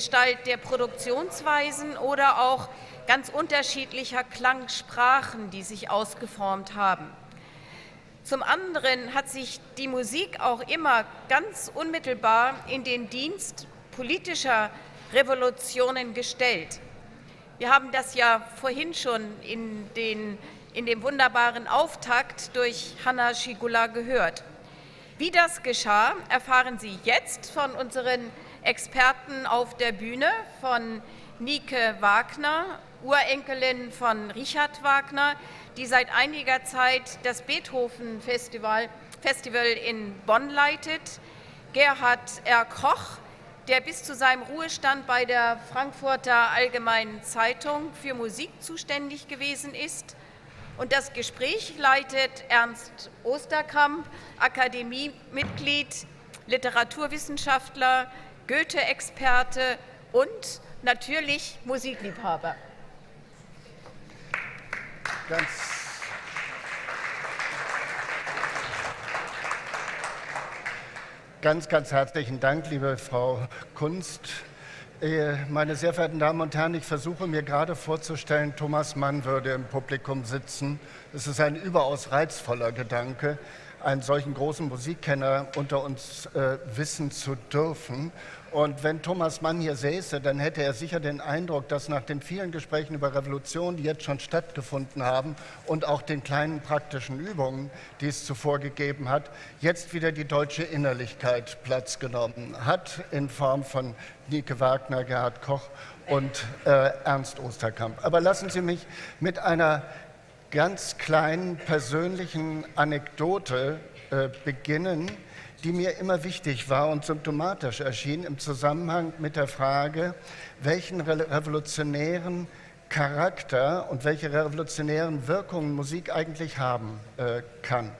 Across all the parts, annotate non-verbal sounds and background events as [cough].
Gestalt der Produktionsweisen oder auch ganz unterschiedlicher Klangsprachen, die sich ausgeformt haben. Zum anderen hat sich die Musik auch immer ganz unmittelbar in den Dienst politischer Revolutionen gestellt. Wir haben das ja vorhin schon in, den, in dem wunderbaren Auftakt durch Hanna Schigula gehört. Wie das geschah, erfahren Sie jetzt von unseren Experten auf der Bühne, von Nike Wagner, Urenkelin von Richard Wagner, die seit einiger Zeit das Beethoven Festival, Festival in Bonn leitet, Gerhard R. Koch, der bis zu seinem Ruhestand bei der Frankfurter Allgemeinen Zeitung für Musik zuständig gewesen ist. Und das Gespräch leitet Ernst Osterkamp, Akademiemitglied, Literaturwissenschaftler, Goethe-Experte und natürlich Musikliebhaber. Ganz Ganz, ganz herzlichen Dank, liebe Frau Kunst. Äh, meine sehr verehrten Damen und Herren, ich versuche mir gerade vorzustellen, Thomas Mann würde im Publikum sitzen. Es ist ein überaus reizvoller Gedanke, einen solchen großen Musikkenner unter uns äh, wissen zu dürfen. Und wenn Thomas Mann hier säße, dann hätte er sicher den Eindruck, dass nach den vielen Gesprächen über Revolution, die jetzt schon stattgefunden haben, und auch den kleinen praktischen Übungen, die es zuvor gegeben hat, jetzt wieder die deutsche Innerlichkeit Platz genommen hat, in Form von Nike Wagner, Gerhard Koch und äh, Ernst Osterkamp. Aber lassen Sie mich mit einer ganz kleinen persönlichen Anekdote äh, beginnen die mir immer wichtig war und symptomatisch erschien im Zusammenhang mit der Frage, welchen revolutionären Charakter und welche revolutionären Wirkungen Musik eigentlich haben äh, kann.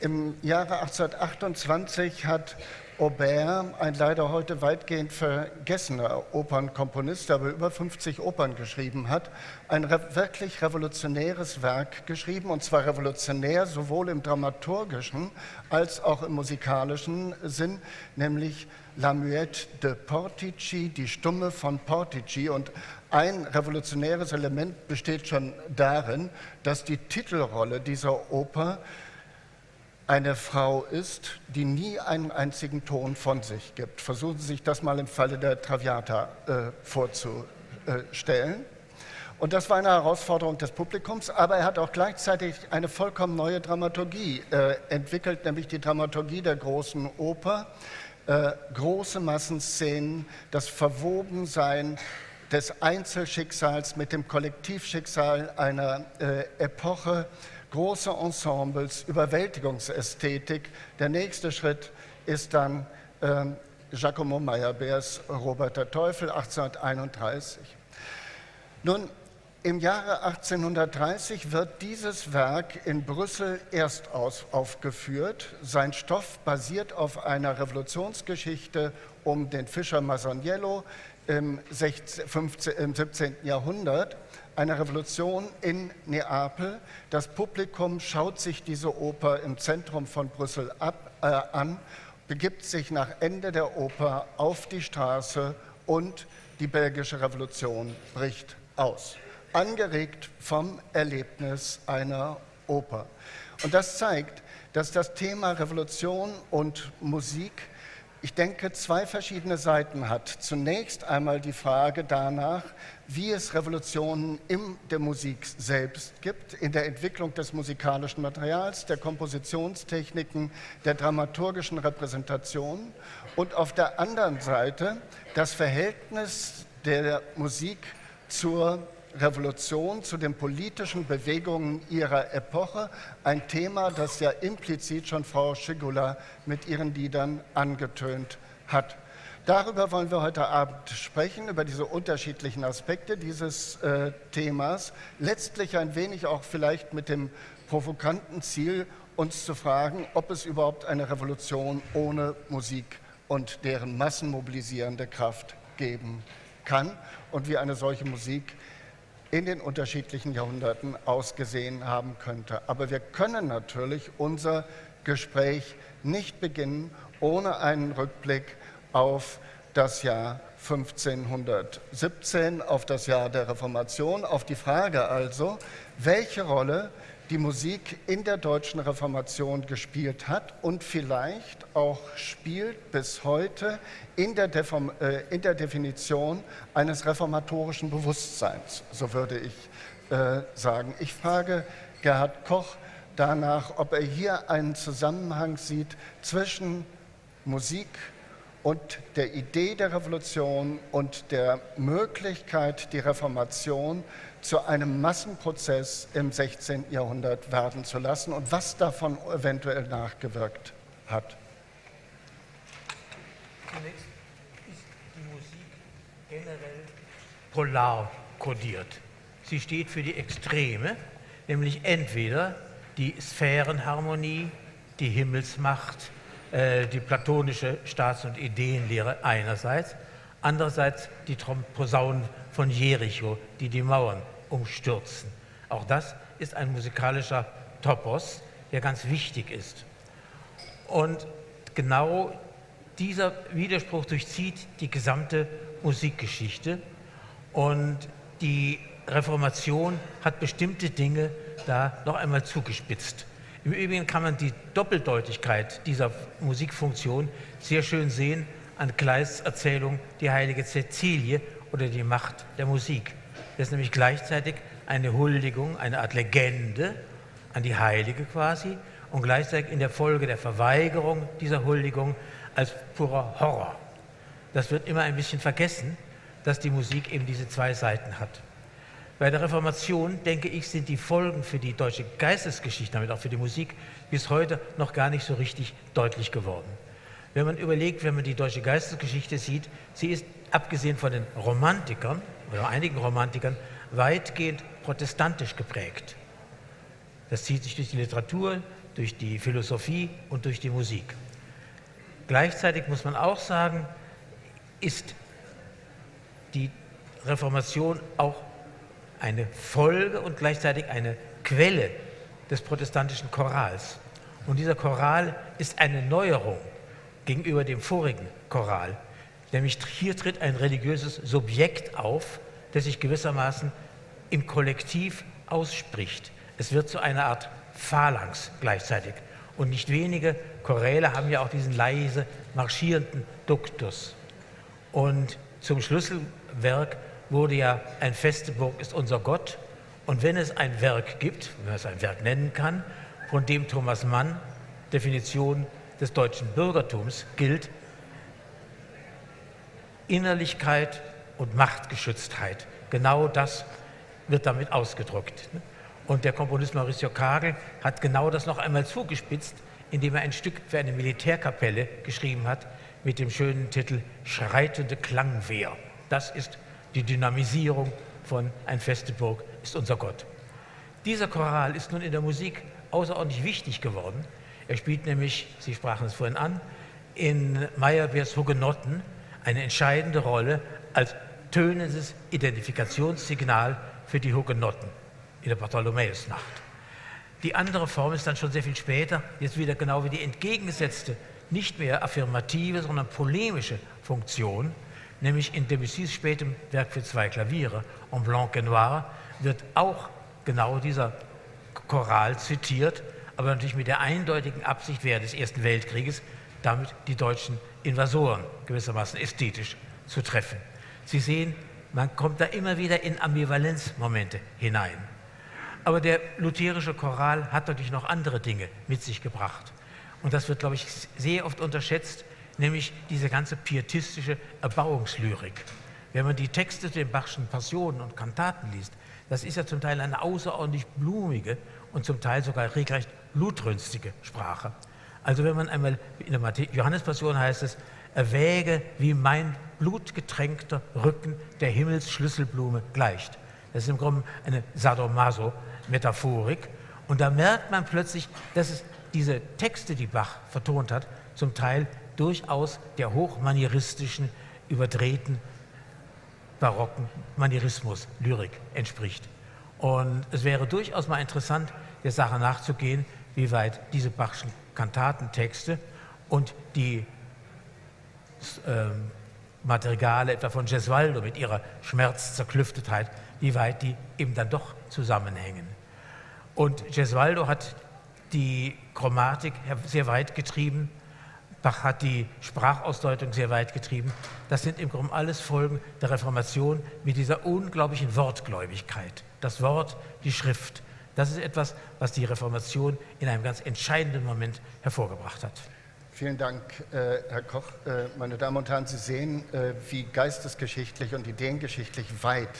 Im Jahre 1828 hat Aubert, ein leider heute weitgehend vergessener Opernkomponist, der aber über 50 Opern geschrieben hat, ein wirklich revolutionäres Werk geschrieben, und zwar revolutionär sowohl im dramaturgischen als auch im musikalischen Sinn, nämlich La Muette de Portici, die Stumme von Portici. Und ein revolutionäres Element besteht schon darin, dass die Titelrolle dieser Oper eine Frau ist, die nie einen einzigen Ton von sich gibt. Versuchen Sie sich das mal im Falle der Traviata äh, vorzustellen. Und das war eine Herausforderung des Publikums, aber er hat auch gleichzeitig eine vollkommen neue Dramaturgie äh, entwickelt, nämlich die Dramaturgie der großen Oper. Äh, große Massenszenen, das Verwobensein des Einzelschicksals mit dem Kollektivschicksal einer äh, Epoche, große Ensembles, Überwältigungsästhetik. Der nächste Schritt ist dann äh, Giacomo Meyerbeers Robert der Teufel 1831. Nun, im Jahre 1830 wird dieses Werk in Brüssel erst aufgeführt. Sein Stoff basiert auf einer Revolutionsgeschichte um den Fischer Masaniello im, 16, 15, im 17. Jahrhundert eine Revolution in Neapel. Das Publikum schaut sich diese Oper im Zentrum von Brüssel ab, äh, an, begibt sich nach Ende der Oper auf die Straße und die belgische Revolution bricht aus, angeregt vom Erlebnis einer Oper. Und das zeigt, dass das Thema Revolution und Musik ich denke, zwei verschiedene Seiten hat. Zunächst einmal die Frage danach, wie es Revolutionen in der Musik selbst gibt, in der Entwicklung des musikalischen Materials, der Kompositionstechniken, der dramaturgischen Repräsentation und auf der anderen Seite das Verhältnis der Musik zur Revolution, zu den politischen Bewegungen ihrer Epoche, ein Thema, das ja implizit schon Frau Schigula mit ihren Liedern angetönt hat. Darüber wollen wir heute Abend sprechen, über diese unterschiedlichen Aspekte dieses äh, Themas. Letztlich ein wenig auch vielleicht mit dem provokanten Ziel, uns zu fragen, ob es überhaupt eine Revolution ohne Musik und deren massenmobilisierende Kraft geben kann und wie eine solche Musik in den unterschiedlichen Jahrhunderten ausgesehen haben könnte. Aber wir können natürlich unser Gespräch nicht beginnen ohne einen Rückblick auf das Jahr 1517, auf das Jahr der Reformation, auf die Frage also, welche Rolle die Musik in der deutschen Reformation gespielt hat und vielleicht auch spielt bis heute in der, Deform, äh, in der Definition eines reformatorischen Bewusstseins, so würde ich äh, sagen. Ich frage Gerhard Koch danach, ob er hier einen Zusammenhang sieht zwischen Musik und der Idee der Revolution und der Möglichkeit, die Reformation zu einem Massenprozess im 16. Jahrhundert werden zu lassen und was davon eventuell nachgewirkt hat. Zunächst ist die Musik generell polar kodiert. Sie steht für die Extreme, nämlich entweder die Sphärenharmonie, die Himmelsmacht, äh, die platonische Staats- und Ideenlehre einerseits, andererseits die Posaunen von Jericho, die die Mauern umstürzen. Auch das ist ein musikalischer Topos, der ganz wichtig ist. Und genau dieser Widerspruch durchzieht die gesamte Musikgeschichte und die Reformation hat bestimmte Dinge da noch einmal zugespitzt. Im Übrigen kann man die Doppeldeutigkeit dieser Musikfunktion sehr schön sehen an Kleists Erzählung Die heilige Cäcilie oder die Macht der Musik. Das ist nämlich gleichzeitig eine Huldigung, eine Art Legende an die Heilige quasi und gleichzeitig in der Folge der Verweigerung dieser Huldigung als purer Horror. Das wird immer ein bisschen vergessen, dass die Musik eben diese zwei Seiten hat. Bei der Reformation, denke ich, sind die Folgen für die deutsche Geistesgeschichte, damit auch für die Musik, bis heute noch gar nicht so richtig deutlich geworden. Wenn man überlegt, wenn man die deutsche Geistesgeschichte sieht, sie ist abgesehen von den Romantikern oder einigen Romantikern weitgehend protestantisch geprägt. Das zieht sich durch die Literatur, durch die Philosophie und durch die Musik. Gleichzeitig muss man auch sagen, ist die Reformation auch eine Folge und gleichzeitig eine Quelle des protestantischen Chorals. Und dieser Choral ist eine Neuerung gegenüber dem vorigen Choral. Nämlich hier tritt ein religiöses Subjekt auf, das sich gewissermaßen im Kollektiv ausspricht. Es wird zu einer Art Phalanx gleichzeitig. Und nicht wenige Choräle haben ja auch diesen leise marschierenden Duktus. Und zum Schlüsselwerk wurde ja ein feste Burg ist unser Gott. Und wenn es ein Werk gibt, wenn man es ein Werk nennen kann, von dem Thomas Mann Definition des deutschen Bürgertums gilt, Innerlichkeit und Machtgeschütztheit. Genau das wird damit ausgedrückt. Und der Komponist Mauricio Kagel hat genau das noch einmal zugespitzt, indem er ein Stück für eine Militärkapelle geschrieben hat mit dem schönen Titel Schreitende Klangwehr. Das ist die Dynamisierung von Ein feste Burg ist unser Gott. Dieser Choral ist nun in der Musik außerordentlich wichtig geworden. Er spielt nämlich, Sie sprachen es vorhin an, in Meyerbeers Hugenotten eine entscheidende Rolle als tönendes Identifikationssignal für die Hugenotten in der Bartholomäusnacht. Die andere Form ist dann schon sehr viel später, jetzt wieder genau wie die entgegengesetzte, nicht mehr affirmative, sondern polemische Funktion, nämlich in Debussys spätem Werk für zwei Klaviere, En Blanc et Noir, wird auch genau dieser Choral zitiert, aber natürlich mit der eindeutigen Absicht während des Ersten Weltkrieges, damit die deutschen Invasoren gewissermaßen ästhetisch zu treffen. Sie sehen, man kommt da immer wieder in Ambivalenzmomente hinein. Aber der lutherische Choral hat natürlich noch andere Dinge mit sich gebracht. Und das wird, glaube ich, sehr oft unterschätzt, nämlich diese ganze pietistische Erbauungslyrik. Wenn man die Texte der Bachschen Passionen und Kantaten liest, das ist ja zum Teil eine außerordentlich blumige und zum Teil sogar regelrecht blutrünstige Sprache. Also wenn man einmal in der Johannespassion heißt es, erwäge, wie mein blutgetränkter Rücken der Himmelsschlüsselblume gleicht. Das ist im Grunde eine Sadomaso-Metaphorik. Und da merkt man plötzlich, dass es diese Texte, die Bach vertont hat, zum Teil durchaus der hochmanieristischen, überdrehten, barocken Manierismus, Lyrik entspricht. Und es wäre durchaus mal interessant, der Sache nachzugehen, wie weit diese Bachschen Kantatentexte und die ähm, Madrigale etwa von Gesualdo mit ihrer Schmerzzerklüftetheit, wie weit die eben dann doch zusammenhängen. Und Gesualdo hat die Chromatik sehr weit getrieben, Bach hat die Sprachausdeutung sehr weit getrieben. Das sind im Grunde alles Folgen der Reformation mit dieser unglaublichen Wortgläubigkeit. Das Wort, die Schrift, das ist etwas, was die Reformation in einem ganz entscheidenden Moment hervorgebracht hat. Vielen Dank, äh, Herr Koch. Äh, meine Damen und Herren, Sie sehen, äh, wie geistesgeschichtlich und ideengeschichtlich weit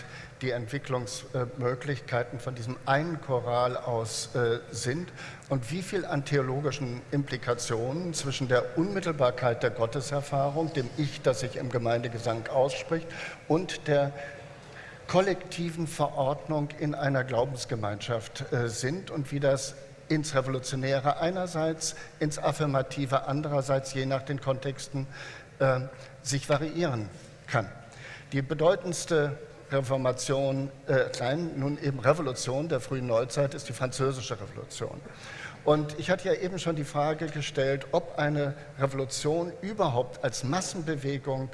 die Entwicklungsmöglichkeiten von diesem einen Choral aus sind und wie viel an theologischen Implikationen zwischen der Unmittelbarkeit der Gotteserfahrung, dem Ich, das sich im Gemeindegesang ausspricht, und der kollektiven Verordnung in einer Glaubensgemeinschaft sind und wie das ins Revolutionäre einerseits, ins Affirmative andererseits, je nach den Kontexten, äh, sich variieren kann. Die bedeutendste Reformation, äh, kleinen, nun eben Revolution der frühen Neuzeit ist die französische Revolution. Und ich hatte ja eben schon die Frage gestellt, ob eine Revolution überhaupt als Massenbewegung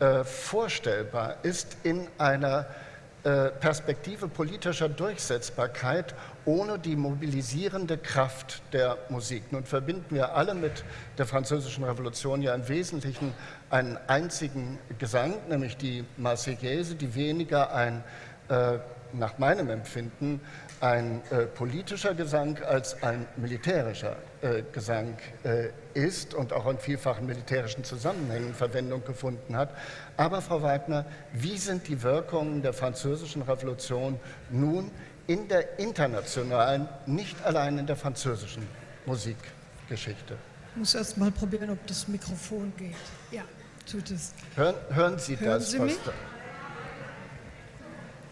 äh, vorstellbar ist in einer äh, Perspektive politischer Durchsetzbarkeit ohne die mobilisierende Kraft der Musik. Nun verbinden wir alle mit der Französischen Revolution ja im Wesentlichen einen einzigen Gesang, nämlich die Marseillaise, die weniger ein, äh, nach meinem Empfinden, ein äh, politischer Gesang als ein militärischer äh, Gesang äh, ist und auch in vielfachen militärischen Zusammenhängen Verwendung gefunden hat. Aber Frau Wagner, wie sind die Wirkungen der französischen Revolution nun in der internationalen, nicht allein in der französischen Musikgeschichte? Ich muss erst mal probieren, ob das Mikrofon geht. Ja, tut es. Hören, hören Sie hören das? Sie mich?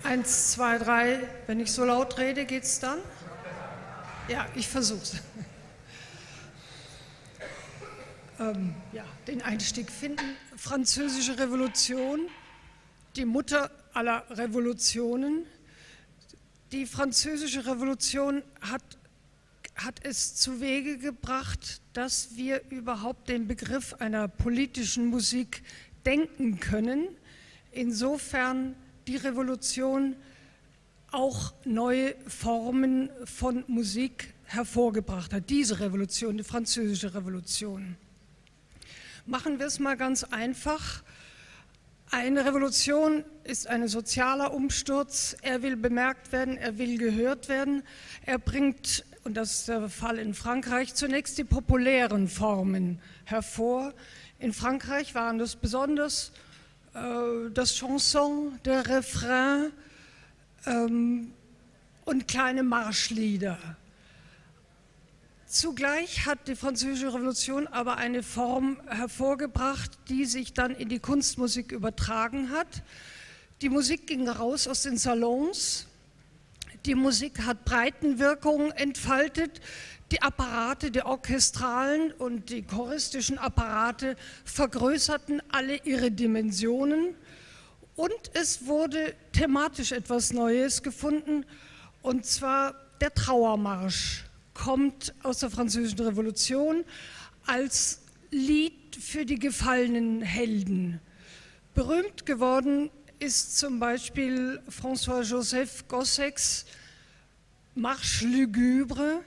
Eins, zwei, drei. Wenn ich so laut rede, geht es dann? Ja, ich versuche es. Ähm, ja, den Einstieg finden. Französische Revolution, die Mutter aller Revolutionen. Die Französische Revolution hat, hat es zu Wege gebracht, dass wir überhaupt den Begriff einer politischen Musik denken können. Insofern die Revolution auch neue Formen von Musik hervorgebracht hat. Diese Revolution, die französische Revolution. Machen wir es mal ganz einfach. Eine Revolution ist ein sozialer Umsturz. Er will bemerkt werden, er will gehört werden. Er bringt, und das ist der Fall in Frankreich, zunächst die populären Formen hervor. In Frankreich waren das besonders äh, das Chanson, der Refrain ähm, und kleine Marschlieder. Zugleich hat die Französische Revolution aber eine Form hervorgebracht, die sich dann in die Kunstmusik übertragen hat. Die Musik ging raus aus den Salons. Die Musik hat Breitenwirkungen entfaltet. Die Apparate, die orchestralen und die choristischen Apparate vergrößerten alle ihre Dimensionen. Und es wurde thematisch etwas Neues gefunden, und zwar der Trauermarsch kommt aus der Französischen Revolution als Lied für die gefallenen Helden. Berühmt geworden ist zum Beispiel François-Joseph Gossecks Marche lugubre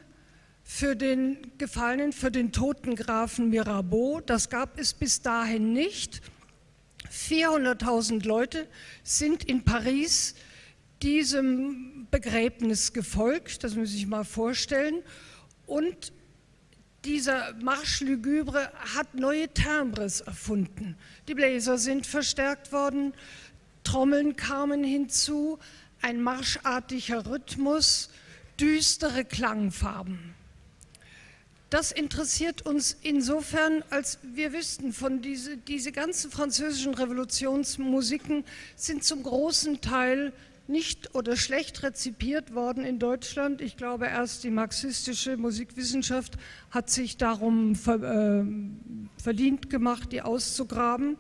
für den Gefallenen, für den toten Grafen Mirabeau. Das gab es bis dahin nicht. 400.000 Leute sind in Paris diesem Begräbnis gefolgt, das muss ich mal vorstellen. Und dieser Marsch Lugubre hat neue Timbres erfunden. Die Bläser sind verstärkt worden, Trommeln kamen hinzu, ein marschartiger Rhythmus, düstere Klangfarben. Das interessiert uns insofern, als wir wüssten, von diese, diese ganzen französischen Revolutionsmusiken sind zum großen Teil nicht oder schlecht rezipiert worden in Deutschland. Ich glaube, erst die marxistische Musikwissenschaft hat sich darum äh, verdient gemacht, die auszugraben.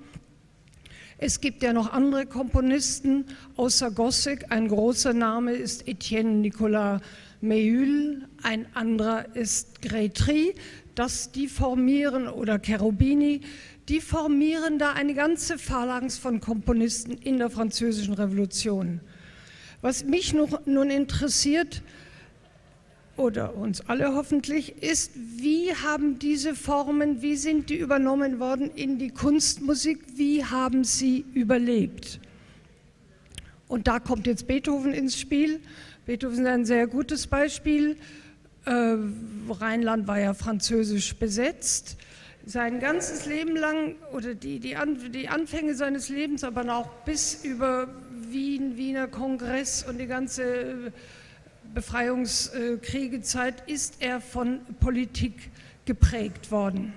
Es gibt ja noch andere Komponisten außer Gossig. Ein großer Name ist Etienne Nicolas Meul, ein anderer ist Grétry. Das die formieren oder Cherubini, die formieren da eine ganze Phalanx von Komponisten in der französischen Revolution. Was mich nun interessiert, oder uns alle hoffentlich, ist, wie haben diese Formen, wie sind die übernommen worden in die Kunstmusik, wie haben sie überlebt? Und da kommt jetzt Beethoven ins Spiel. Beethoven ist ein sehr gutes Beispiel. Äh, Rheinland war ja französisch besetzt. Sein ganzes Leben lang oder die, die, An die Anfänge seines Lebens, aber auch bis über Wien, Wiener Kongress und die ganze Befreiungskriegezeit ist er von Politik geprägt worden.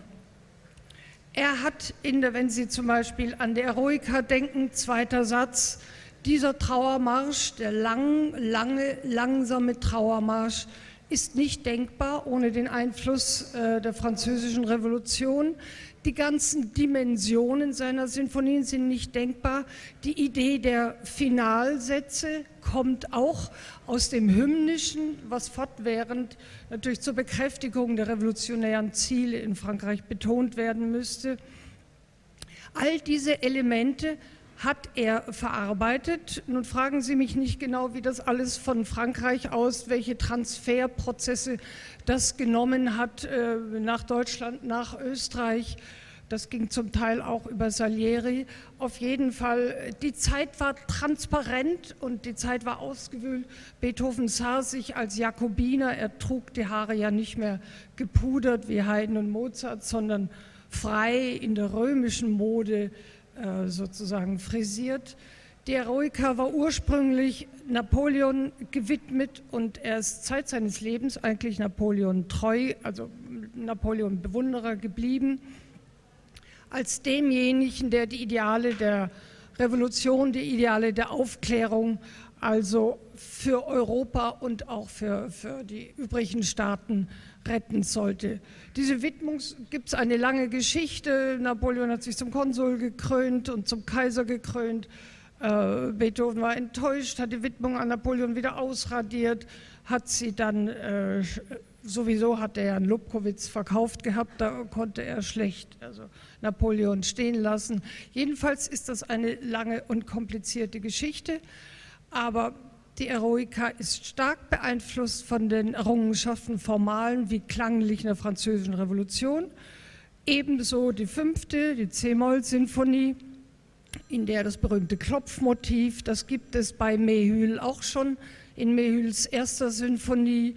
Er hat, in der, wenn Sie zum Beispiel an der Eroika denken, zweiter Satz, dieser Trauermarsch, der lang, lange, langsame Trauermarsch, ist nicht denkbar ohne den Einfluss äh, der französischen Revolution. Die ganzen Dimensionen seiner Sinfonien sind nicht denkbar. Die Idee der Finalsätze kommt auch aus dem Hymnischen, was fortwährend natürlich zur Bekräftigung der revolutionären Ziele in Frankreich betont werden müsste. All diese Elemente hat er verarbeitet. Nun fragen Sie mich nicht genau, wie das alles von Frankreich aus, welche Transferprozesse das genommen hat äh, nach Deutschland, nach Österreich. Das ging zum Teil auch über Salieri. Auf jeden Fall, die Zeit war transparent und die Zeit war ausgewühlt. Beethoven sah sich als Jakobiner. Er trug die Haare ja nicht mehr gepudert wie Haydn und Mozart, sondern frei in der römischen Mode äh, sozusagen frisiert. Die Eroica war ursprünglich Napoleon gewidmet und er ist Zeit seines Lebens eigentlich Napoleon treu, also Napoleon Bewunderer geblieben, als demjenigen, der die Ideale der Revolution, die Ideale der Aufklärung, also für Europa und auch für, für die übrigen Staaten retten sollte. Diese Widmung gibt es eine lange Geschichte. Napoleon hat sich zum Konsul gekrönt und zum Kaiser gekrönt. Äh, Beethoven war enttäuscht, hat die Widmung an Napoleon wieder ausradiert, hat sie dann, äh, sowieso hat er Jan Lubkowitz verkauft gehabt, da konnte er schlecht also Napoleon stehen lassen. Jedenfalls ist das eine lange und komplizierte Geschichte, aber die Eroica ist stark beeinflusst von den Errungenschaften formalen wie klanglichen der Französischen Revolution. Ebenso die fünfte, die C-Moll-Sinfonie, in der das berühmte Klopfmotiv, das gibt es bei Mehül auch schon in Mehüls erster Sinfonie.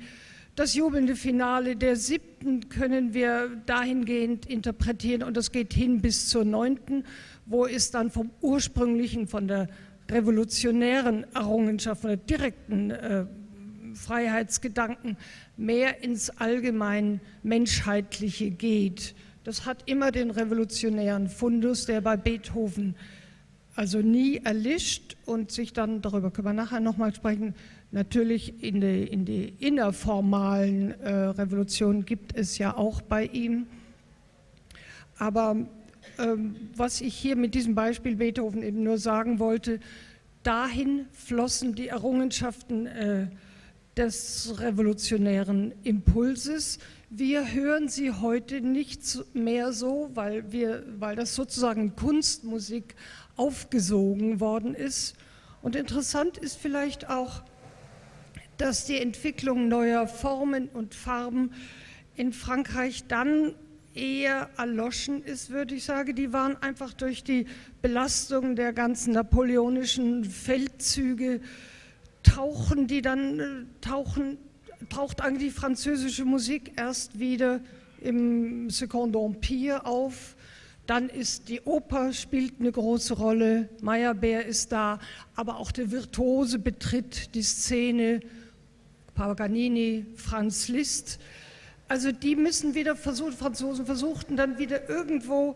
Das jubelnde Finale der siebten können wir dahingehend interpretieren und das geht hin bis zur neunten, wo es dann vom ursprünglichen, von der revolutionären Errungenschaften oder direkten äh, Freiheitsgedanken mehr ins allgemein Menschheitliche geht. Das hat immer den revolutionären Fundus, der bei Beethoven also nie erlischt und sich dann, darüber können wir nachher nochmal sprechen, natürlich in die, in die innerformalen äh, Revolutionen gibt es ja auch bei ihm. Aber was ich hier mit diesem Beispiel Beethoven eben nur sagen wollte, dahin flossen die Errungenschaften äh, des revolutionären Impulses. Wir hören sie heute nicht mehr so, weil, wir, weil das sozusagen Kunstmusik aufgesogen worden ist. Und interessant ist vielleicht auch, dass die Entwicklung neuer Formen und Farben in Frankreich dann eher erloschen ist, würde ich sagen. Die waren einfach durch die Belastung der ganzen napoleonischen Feldzüge, tauchen die dann, äh, tauchen, taucht eigentlich die französische Musik erst wieder im Second Empire auf. Dann ist die Oper spielt eine große Rolle, Meyerbeer ist da, aber auch der Virtuose betritt die Szene, Paganini, Franz Liszt. Also die müssen wieder versuchen, Franzosen versuchten dann wieder irgendwo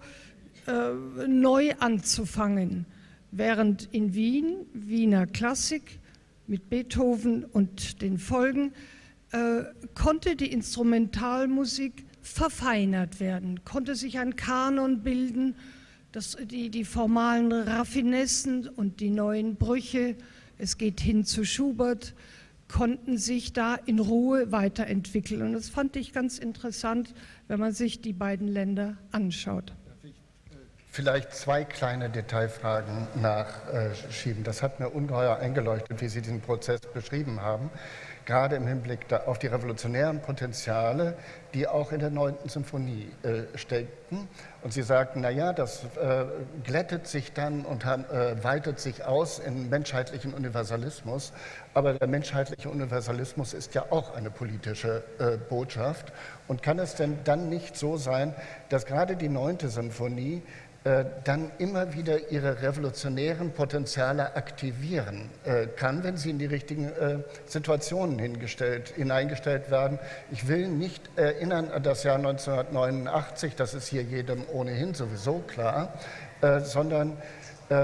äh, neu anzufangen. Während in Wien, Wiener Klassik mit Beethoven und den Folgen, äh, konnte die Instrumentalmusik verfeinert werden, konnte sich ein Kanon bilden, das, die, die formalen Raffinessen und die neuen Brüche, es geht hin zu Schubert, konnten sich da in Ruhe weiterentwickeln. Und das fand ich ganz interessant, wenn man sich die beiden Länder anschaut. Vielleicht zwei kleine Detailfragen nachschieben. Das hat mir ungeheuer eingeleuchtet, wie Sie diesen Prozess beschrieben haben gerade im Hinblick auf die revolutionären Potenziale, die auch in der neunten Symphonie äh, steckten. Und Sie sagten, naja, das äh, glättet sich dann und äh, weitet sich aus in menschheitlichen Universalismus. Aber der menschheitliche Universalismus ist ja auch eine politische Botschaft. Und kann es denn dann nicht so sein, dass gerade die neunte Symphonie dann immer wieder ihre revolutionären Potenziale aktivieren äh, kann, wenn sie in die richtigen äh, Situationen hineingestellt werden. Ich will nicht erinnern an das Jahr 1989, das ist hier jedem ohnehin sowieso klar, sondern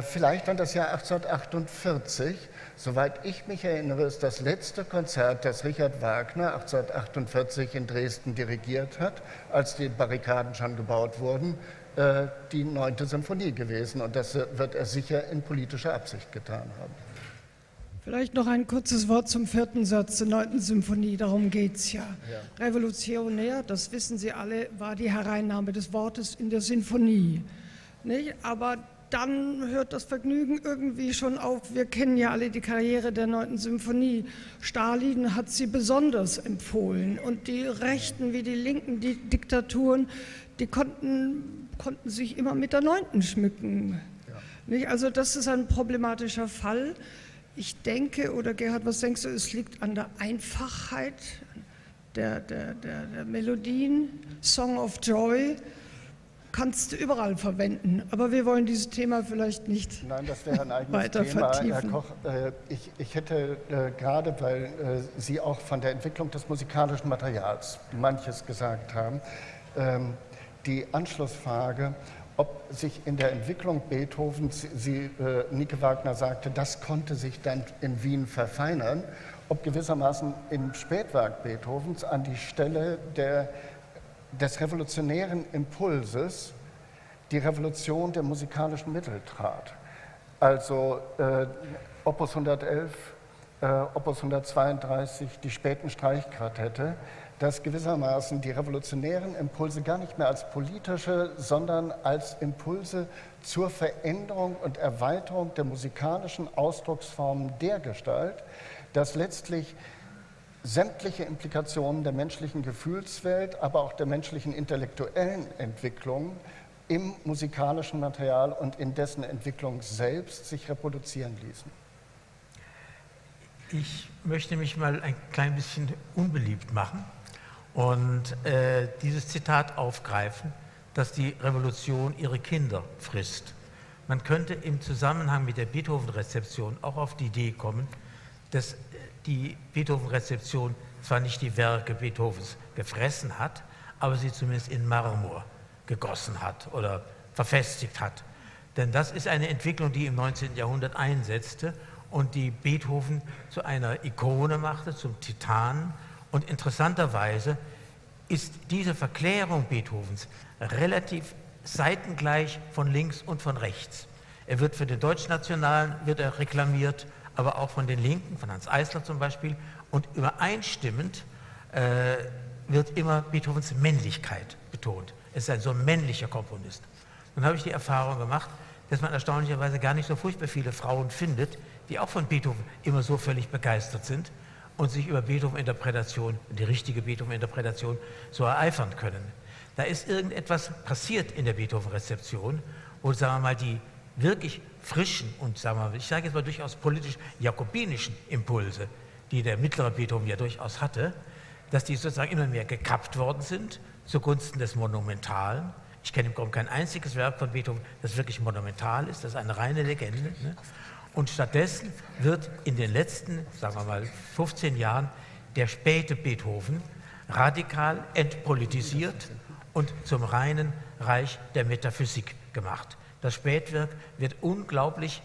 vielleicht an das Jahr 1848. Soweit ich mich erinnere, ist das letzte Konzert, das Richard Wagner 1848 in Dresden dirigiert hat, als die Barrikaden schon gebaut wurden, äh, die neunte Symphonie gewesen. Und das wird er sicher in politischer Absicht getan haben. Vielleicht noch ein kurzes Wort zum vierten Satz der neunten Symphonie, darum geht es ja. ja. Revolutionär, das wissen Sie alle, war die Hereinnahme des Wortes in der Sinfonie. Nicht? Aber dann hört das Vergnügen irgendwie schon auf. Wir kennen ja alle die Karriere der neunten Symphonie. Stalin hat sie besonders empfohlen und die Rechten wie die Linken, die Diktaturen, die konnten, konnten sich immer mit der Neunten schmücken. Ja. Also das ist ein problematischer Fall. Ich denke, oder Gerhard, was denkst du, es liegt an der Einfachheit der, der, der, der Melodien. Song of Joy kannst du überall verwenden, aber wir wollen dieses Thema vielleicht nicht Nein, das wäre ein eigenes Thema, vertiefen. Herr Koch. Äh, ich, ich hätte äh, gerade, weil äh, Sie auch von der Entwicklung des musikalischen Materials manches gesagt haben, ähm, die Anschlussfrage, ob sich in der Entwicklung Beethovens, Sie, äh, Nike Wagner sagte, das konnte sich dann in Wien verfeinern, ob gewissermaßen im Spätwerk Beethovens an die Stelle der, des revolutionären Impulses die Revolution der musikalischen Mittel trat. Also äh, Opus 111, äh, Opus 132, die späten Streichquartette, dass gewissermaßen die revolutionären Impulse gar nicht mehr als politische, sondern als Impulse zur Veränderung und Erweiterung der musikalischen Ausdrucksformen der Gestalt, dass letztlich sämtliche Implikationen der menschlichen Gefühlswelt, aber auch der menschlichen intellektuellen Entwicklung im musikalischen Material und in dessen Entwicklung selbst sich reproduzieren ließen. Ich möchte mich mal ein klein bisschen unbeliebt machen und äh, dieses Zitat aufgreifen, dass die Revolution ihre Kinder frisst. Man könnte im Zusammenhang mit der Beethoven-Rezeption auch auf die Idee kommen, dass die Beethoven-Rezeption zwar nicht die Werke Beethovens gefressen hat, aber sie zumindest in Marmor gegossen hat oder verfestigt hat. Denn das ist eine Entwicklung, die im 19. Jahrhundert einsetzte und die Beethoven zu einer Ikone machte, zum Titan und interessanterweise ist diese Verklärung Beethovens relativ seitengleich von links und von rechts. Er wird für den Deutschnationalen wird er reklamiert, aber auch von den Linken, von Hans Eisler zum Beispiel. Und übereinstimmend äh, wird immer Beethovens Männlichkeit betont. Es ist ein so männlicher Komponist. Nun habe ich die Erfahrung gemacht, dass man erstaunlicherweise gar nicht so furchtbar viele Frauen findet, die auch von Beethoven immer so völlig begeistert sind und sich über Beethoven-Interpretation, die richtige Beethoven-Interpretation, so ereifern können. Da ist irgendetwas passiert in der Beethoven-Rezeption, wo, sagen wir mal, die wirklich frischen und, sagen wir mal, ich sage jetzt mal durchaus politisch jakobinischen Impulse, die der mittlere Beethoven ja durchaus hatte, dass die sozusagen immer mehr gekappt worden sind zugunsten des Monumentalen. Ich kenne im Grunde kein einziges Werk von Beethoven, das wirklich monumental ist, das ist eine reine Legende. Ne? Und stattdessen wird in den letzten, sagen wir mal, 15 Jahren der späte Beethoven radikal entpolitisiert und zum reinen Reich der Metaphysik gemacht. Das Spätwerk wird unglaublich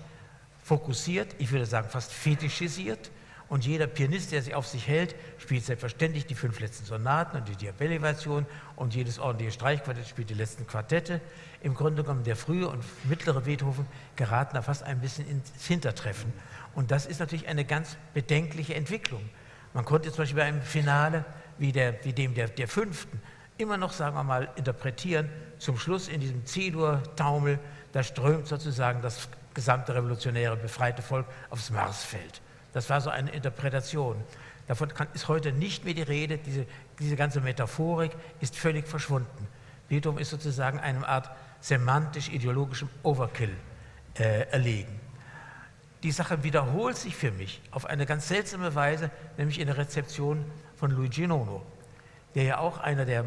fokussiert, ich würde sagen fast fetischisiert. Und jeder Pianist, der sich auf sich hält, spielt selbstverständlich die fünf letzten Sonaten und die Diabelli-Version und jedes ordentliche Streichquartett spielt die letzten Quartette. Im Grunde genommen der frühe und mittlere Beethoven geraten da fast ein bisschen ins Hintertreffen. Und das ist natürlich eine ganz bedenkliche Entwicklung. Man konnte zum Beispiel bei einem Finale wie, der, wie dem der, der fünften immer noch, sagen wir mal, interpretieren, zum Schluss in diesem C-Dur-Taumel, da strömt sozusagen das gesamte revolutionäre, befreite Volk aufs Marsfeld. Das war so eine Interpretation. Davon kann, ist heute nicht mehr die Rede. Diese, diese ganze Metaphorik ist völlig verschwunden. Beethoven ist sozusagen eine Art semantisch-ideologischem Overkill äh, erlegen. Die Sache wiederholt sich für mich auf eine ganz seltsame Weise, nämlich in der Rezeption von Luigi Nono, der ja auch einer der äh,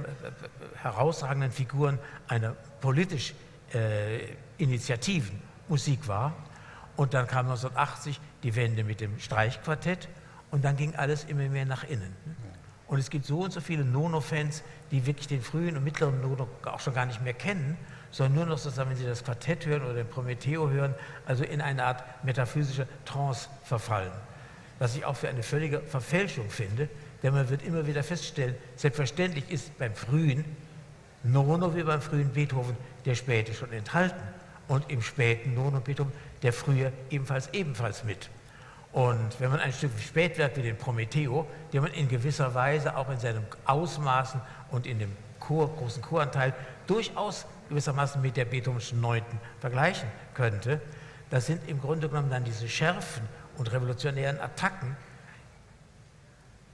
herausragenden Figuren einer politisch äh, initiativen Musik war. Und dann kam 1980 die Wende mit dem Streichquartett und dann ging alles immer mehr nach innen. Und es gibt so und so viele Nono-Fans, die wirklich den frühen und mittleren Nono auch schon gar nicht mehr kennen, sondern nur noch sozusagen, wenn sie das Quartett hören oder den Prometheo hören, also in eine Art metaphysische Trance verfallen. Was ich auch für eine völlige Verfälschung finde, denn man wird immer wieder feststellen, selbstverständlich ist beim frühen Nono wie beim frühen Beethoven der späte schon enthalten und im späten Nono Beethoven der frühe ebenfalls ebenfalls mit. Und wenn man ein Stück Spätwerk wie den Prometheo, den man in gewisser Weise auch in seinen Ausmaßen und in dem Chor, großen Choranteil durchaus gewissermaßen mit der Beethovenschen Neunten vergleichen könnte, das sind im Grunde genommen dann diese schärfen und revolutionären Attacken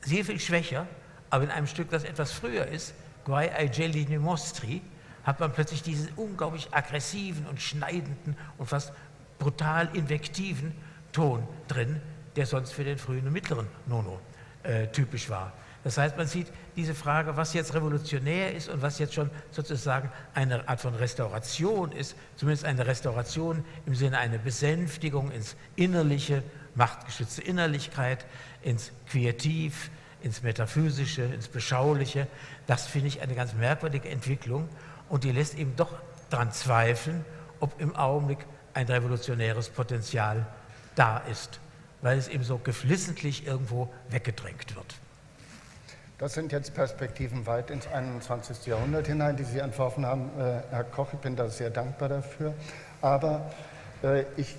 sehr viel schwächer, aber in einem Stück, das etwas früher ist, Guai ai Gelli Mostri, hat man plötzlich diesen unglaublich aggressiven und schneidenden und fast brutal invektiven Ton drin, der sonst für den frühen und mittleren Nono äh, typisch war. Das heißt, man sieht diese Frage, was jetzt revolutionär ist und was jetzt schon sozusagen eine Art von Restauration ist, zumindest eine Restauration im Sinne einer Besänftigung ins Innerliche, machtgeschützte Innerlichkeit, ins Kreativ, ins Metaphysische, ins Beschauliche. Das finde ich eine ganz merkwürdige Entwicklung und die lässt eben doch daran zweifeln, ob im Augenblick ein revolutionäres Potenzial da ist, weil es eben so geflissentlich irgendwo weggedrängt wird. Das sind jetzt Perspektiven weit ins 21. Jahrhundert hinein, die Sie entworfen haben, äh, Herr Koch. Ich bin da sehr dankbar dafür. Aber äh, ich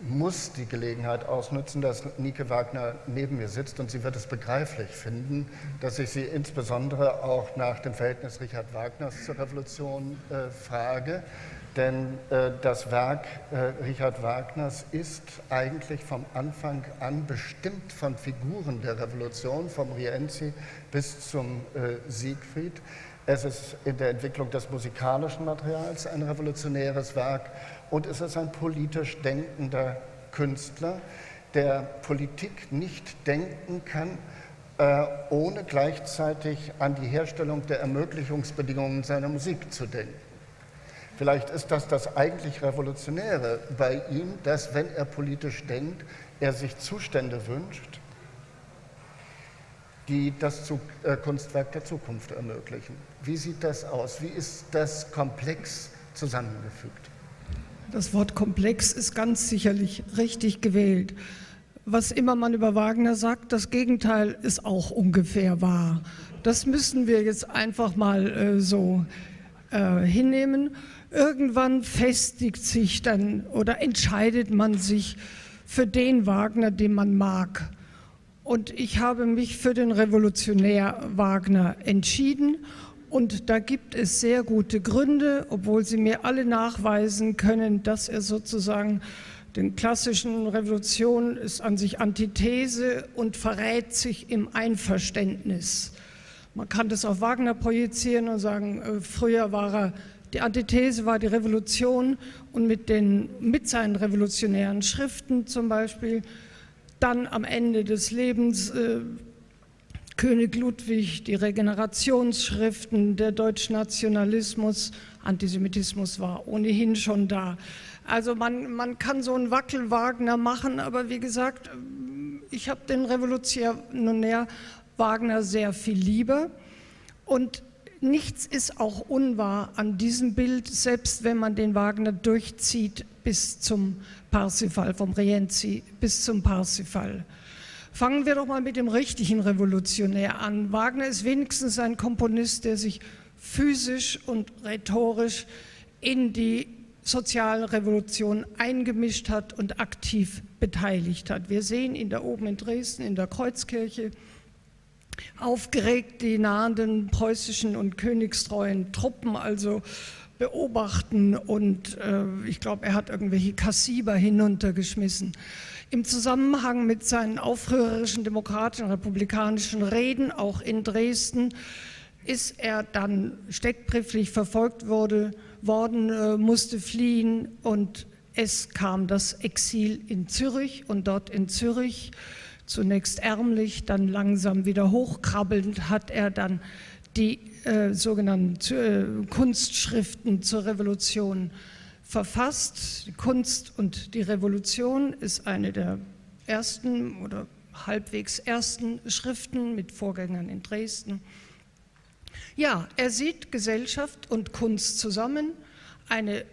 muss die Gelegenheit ausnutzen, dass Nike Wagner neben mir sitzt und sie wird es begreiflich finden, dass ich sie insbesondere auch nach dem Verhältnis Richard Wagners zur Revolution äh, frage. Denn äh, das Werk äh, Richard Wagners ist eigentlich vom Anfang an bestimmt von Figuren der Revolution, vom Rienzi bis zum äh, Siegfried. Es ist in der Entwicklung des musikalischen Materials ein revolutionäres Werk und es ist ein politisch denkender Künstler, der Politik nicht denken kann, äh, ohne gleichzeitig an die Herstellung der Ermöglichungsbedingungen seiner Musik zu denken. Vielleicht ist das das eigentlich Revolutionäre bei ihm, dass, wenn er politisch denkt, er sich Zustände wünscht, die das äh, Kunstwerk der Zukunft ermöglichen. Wie sieht das aus? Wie ist das komplex zusammengefügt? Das Wort komplex ist ganz sicherlich richtig gewählt. Was immer man über Wagner sagt, das Gegenteil ist auch ungefähr wahr. Das müssen wir jetzt einfach mal äh, so äh, hinnehmen. Irgendwann festigt sich dann oder entscheidet man sich für den Wagner, den man mag. Und ich habe mich für den Revolutionär Wagner entschieden. Und da gibt es sehr gute Gründe, obwohl sie mir alle nachweisen können, dass er sozusagen Den klassischen Revolution ist an sich Antithese und verrät sich im Einverständnis. Man kann das auf Wagner projizieren und sagen, äh, früher war er, die Antithese war die Revolution und mit, den, mit seinen revolutionären Schriften zum Beispiel, dann am Ende des Lebens äh, König Ludwig, die Regenerationsschriften, der Deutschnationalismus, Antisemitismus war ohnehin schon da. Also man, man kann so einen Wackelwagner machen, aber wie gesagt, ich habe den Revolutionär Wagner sehr viel lieber und nichts ist auch unwahr an diesem Bild, selbst wenn man den Wagner durchzieht bis zum Parsifal, vom Rienzi bis zum Parsifal. Fangen wir doch mal mit dem richtigen Revolutionär an. Wagner ist wenigstens ein Komponist, der sich physisch und rhetorisch in die Sozialrevolution eingemischt hat und aktiv beteiligt hat. Wir sehen ihn da oben in Dresden in der Kreuzkirche aufgeregt die nahenden preußischen und königstreuen Truppen, also beobachten und äh, ich glaube, er hat irgendwelche Kassiber hinuntergeschmissen. Im Zusammenhang mit seinen aufrührerischen demokratischen, republikanischen Reden, auch in Dresden, ist er dann steckbrieflich verfolgt wurde, worden, äh, musste fliehen und es kam das Exil in Zürich und dort in Zürich, zunächst ärmlich, dann langsam wieder hochkrabbelnd, hat er dann die äh, sogenannten äh, Kunstschriften zur Revolution verfasst. Kunst und die Revolution ist eine der ersten oder halbwegs ersten Schriften mit Vorgängern in Dresden. Ja, er sieht Gesellschaft und Kunst zusammen. Eine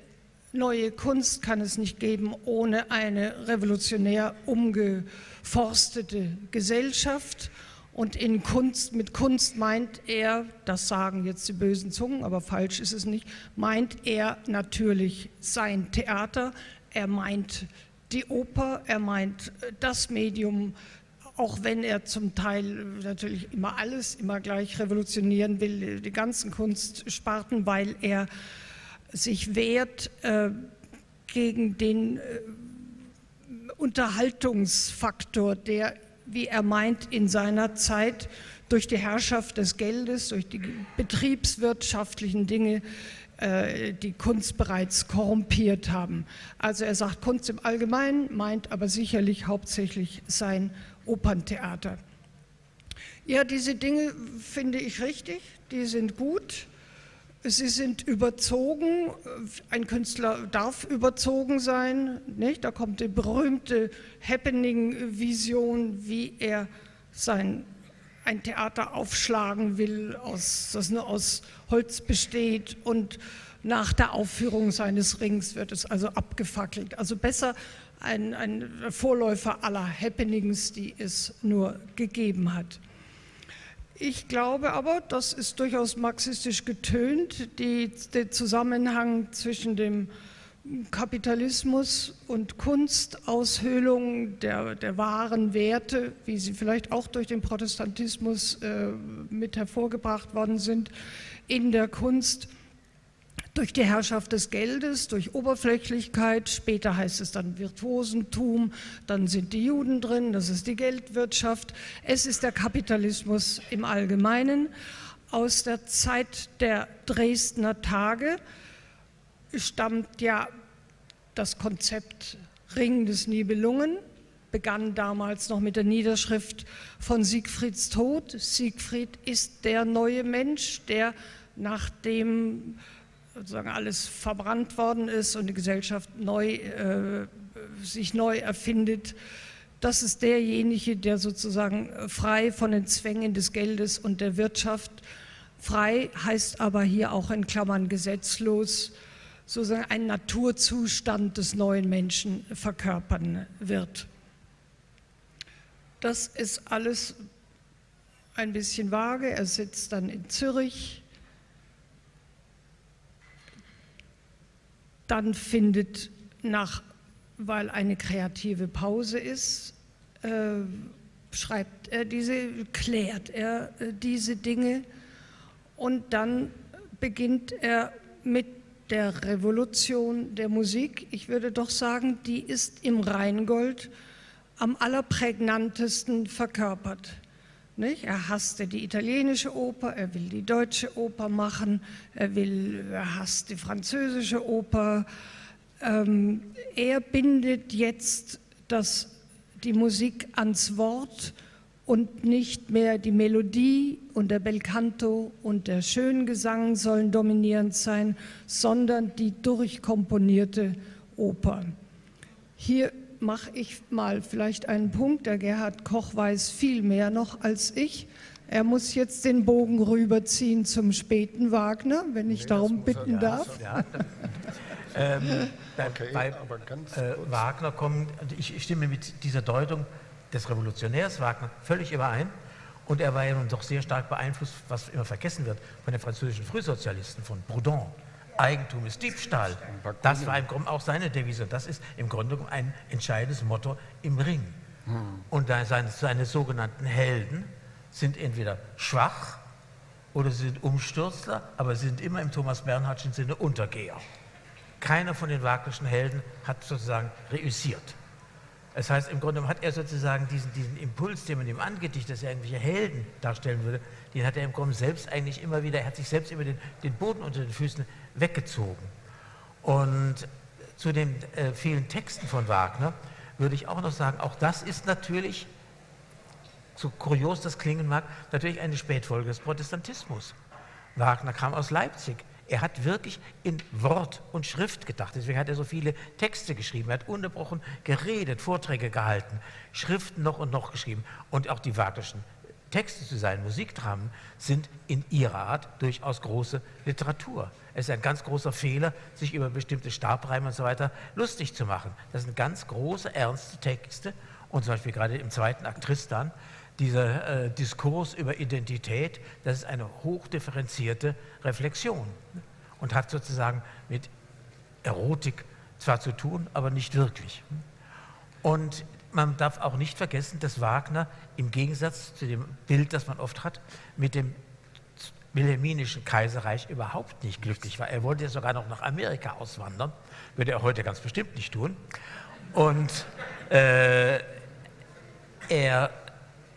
neue Kunst kann es nicht geben ohne eine revolutionär umgeforstete Gesellschaft. Und in Kunst, mit Kunst meint er, das sagen jetzt die bösen Zungen, aber falsch ist es nicht, meint er natürlich sein Theater, er meint die Oper, er meint das Medium, auch wenn er zum Teil natürlich immer alles, immer gleich revolutionieren will, die ganzen Kunstsparten, weil er sich wehrt äh, gegen den äh, Unterhaltungsfaktor, der wie er meint, in seiner Zeit durch die Herrschaft des Geldes, durch die betriebswirtschaftlichen Dinge äh, die Kunst bereits korrumpiert haben. Also er sagt Kunst im Allgemeinen, meint aber sicherlich hauptsächlich sein Operntheater. Ja, diese Dinge finde ich richtig, die sind gut. Sie sind überzogen. Ein Künstler darf überzogen sein. Nicht? Da kommt die berühmte Happening-Vision, wie er sein, ein Theater aufschlagen will, aus, das nur aus Holz besteht. Und nach der Aufführung seines Rings wird es also abgefackelt. Also besser ein, ein Vorläufer aller Happenings, die es nur gegeben hat. Ich glaube aber, das ist durchaus marxistisch getönt, die, der Zusammenhang zwischen dem Kapitalismus und Kunstaushöhlung der, der wahren Werte, wie sie vielleicht auch durch den Protestantismus äh, mit hervorgebracht worden sind, in der Kunst durch die Herrschaft des Geldes, durch Oberflächlichkeit, später heißt es dann Virtuosentum, dann sind die Juden drin, das ist die Geldwirtschaft, es ist der Kapitalismus im Allgemeinen. Aus der Zeit der Dresdner Tage stammt ja das Konzept Ring des Nibelungen, begann damals noch mit der Niederschrift von Siegfrieds Tod. Siegfried ist der neue Mensch, der nach dem sozusagen alles verbrannt worden ist und die Gesellschaft neu, äh, sich neu erfindet. Das ist derjenige, der sozusagen frei von den Zwängen des Geldes und der Wirtschaft, frei heißt aber hier auch in Klammern gesetzlos, sozusagen einen Naturzustand des neuen Menschen verkörpern wird. Das ist alles ein bisschen vage. Er sitzt dann in Zürich Dann findet nach, weil eine kreative Pause ist, äh, schreibt er diese, klärt er äh, diese Dinge und dann beginnt er mit der Revolution der Musik. Ich würde doch sagen, die ist im Rheingold am allerprägnantesten verkörpert. Nicht? Er hasste die italienische Oper, er will die deutsche Oper machen, er, will, er hasst die französische Oper. Ähm, er bindet jetzt das, die Musik ans Wort und nicht mehr die Melodie und der Belcanto und der Schöngesang sollen dominierend sein, sondern die durchkomponierte Oper. Hier mache ich mal vielleicht einen Punkt. Der Gerhard Koch weiß viel mehr noch als ich. Er muss jetzt den Bogen rüberziehen zum späten Wagner, wenn ich nee, darum bitten darf. Ja, ähm, [laughs] okay, bei äh, Wagner kommen, ich, ich stimme mit dieser Deutung des Revolutionärs Wagner völlig überein. Und er war ja nun doch sehr stark beeinflusst, was immer vergessen wird, von den französischen Frühsozialisten, von Proudhon. Eigentum ist Diebstahl. Das war im Grunde auch seine Devise. Das ist im Grunde ein entscheidendes Motto im Ring. Und seine, seine sogenannten Helden sind entweder schwach oder sind Umstürzler, aber sie sind immer im Thomas Bernhardschen Sinne Untergeher. Keiner von den Wagnerschen Helden hat sozusagen reüssiert. Das heißt, im Grunde hat er sozusagen diesen, diesen Impuls, den man ihm angedichtet, dass er irgendwelche Helden darstellen würde, den hat er im Grunde selbst eigentlich immer wieder, er hat sich selbst immer den, den Boden unter den Füßen weggezogen. Und zu den äh, vielen Texten von Wagner würde ich auch noch sagen, auch das ist natürlich, so kurios das klingen mag, natürlich eine Spätfolge des Protestantismus. Wagner kam aus Leipzig. Er hat wirklich in Wort und Schrift gedacht. Deswegen hat er so viele Texte geschrieben. Er hat unterbrochen geredet, Vorträge gehalten, Schriften noch und noch geschrieben. Und auch die Wagnerschen Texte zu seinen Musikdramen sind in ihrer Art durchaus große Literatur. Es ist ein ganz großer Fehler, sich über bestimmte Stabreime und so weiter lustig zu machen. Das sind ganz große, ernste Texte. Und zum Beispiel gerade im zweiten Akt Tristan, dieser äh, Diskurs über Identität, das ist eine hochdifferenzierte Reflexion und hat sozusagen mit Erotik zwar zu tun, aber nicht wirklich. Und man darf auch nicht vergessen, dass Wagner im Gegensatz zu dem Bild, das man oft hat, mit dem wilhelminischen Kaiserreich überhaupt nicht glücklich war. Er wollte ja sogar noch nach Amerika auswandern, würde er heute ganz bestimmt nicht tun. Und äh, er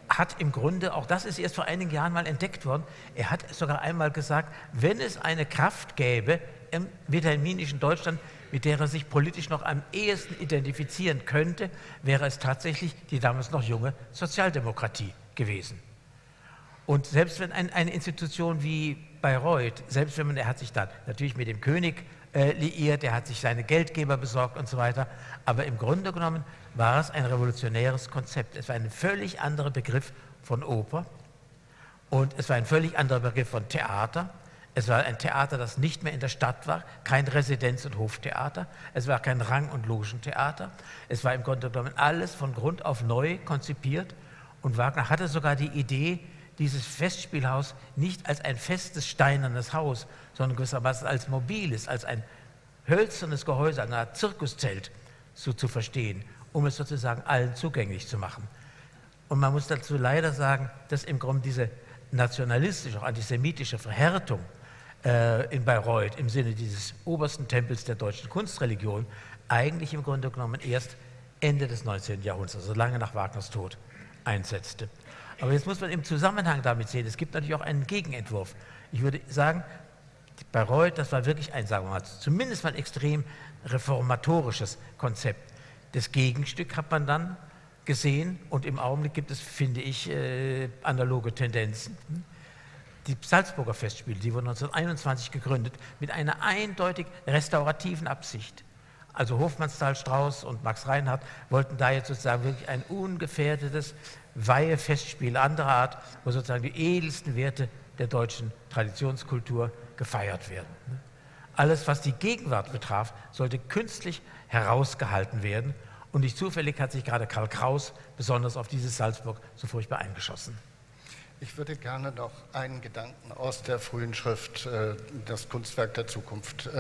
hat im Grunde, auch das ist erst vor einigen Jahren mal entdeckt worden, er hat sogar einmal gesagt, wenn es eine Kraft gäbe im wilhelminischen Deutschland, mit der er sich politisch noch am ehesten identifizieren könnte, wäre es tatsächlich die damals noch junge Sozialdemokratie gewesen. Und selbst wenn ein, eine Institution wie Bayreuth, selbst wenn man, er hat sich da natürlich mit dem König äh, liiert, er hat sich seine Geldgeber besorgt und so weiter, aber im Grunde genommen war es ein revolutionäres Konzept. Es war ein völlig anderer Begriff von Oper und es war ein völlig anderer Begriff von Theater. Es war ein Theater, das nicht mehr in der Stadt war, kein Residenz- und Hoftheater. Es war kein Rang- und Logentheater. Es war im Grunde genommen alles von Grund auf neu konzipiert. Und Wagner hatte sogar die Idee, dieses Festspielhaus nicht als ein festes steinernes Haus, sondern gewissermaßen als mobiles, als ein hölzernes Gehäuse, eine Art Zirkuszelt so zu verstehen, um es sozusagen allen zugänglich zu machen. Und man muss dazu leider sagen, dass im Grunde diese nationalistische, auch antisemitische Verhärtung äh, in Bayreuth im Sinne dieses obersten Tempels der deutschen Kunstreligion eigentlich im Grunde genommen erst Ende des 19. Jahrhunderts, also lange nach Wagners Tod, einsetzte. Aber jetzt muss man im Zusammenhang damit sehen, es gibt natürlich auch einen Gegenentwurf. Ich würde sagen, Bayreuth, das war wirklich ein, sagen wir mal, zumindest mal extrem reformatorisches Konzept. Das Gegenstück hat man dann gesehen und im Augenblick gibt es, finde ich, äh, analoge Tendenzen. Die Salzburger Festspiele, die wurden 1921 gegründet, mit einer eindeutig restaurativen Absicht. Also Hofmannsthal, Strauß und Max Reinhardt wollten da jetzt sozusagen wirklich ein ungefährdetes Weihefestspiel anderer Art, wo sozusagen die edelsten Werte der deutschen Traditionskultur gefeiert werden. Alles, was die Gegenwart betraf, sollte künstlich herausgehalten werden. Und nicht zufällig hat sich gerade Karl Kraus besonders auf dieses Salzburg so furchtbar eingeschossen. Ich würde gerne noch einen Gedanken aus der frühen Schrift, äh, das Kunstwerk der Zukunft, äh,